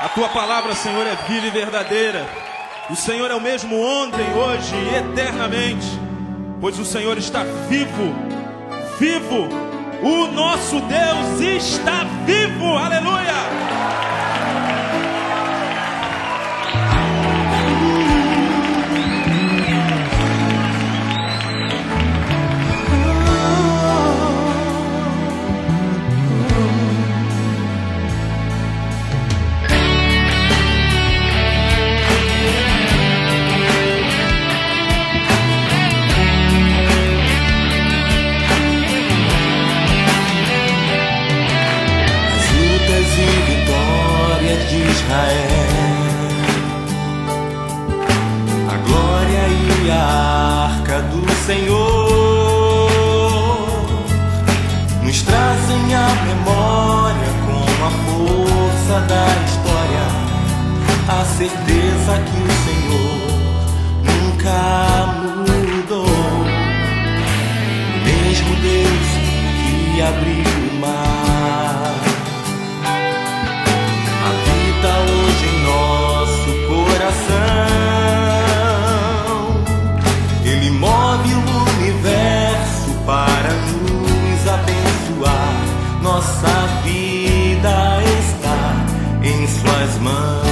A tua palavra, Senhor, é viva e verdadeira. O Senhor é o mesmo ontem, hoje e eternamente. Pois o Senhor está vivo, vivo. O nosso Deus está vivo. Aleluia! Senhor nos trazem a memória com a força da história, a certeza que o Senhor nunca mudou. Mesmo Deus que abriu o mar my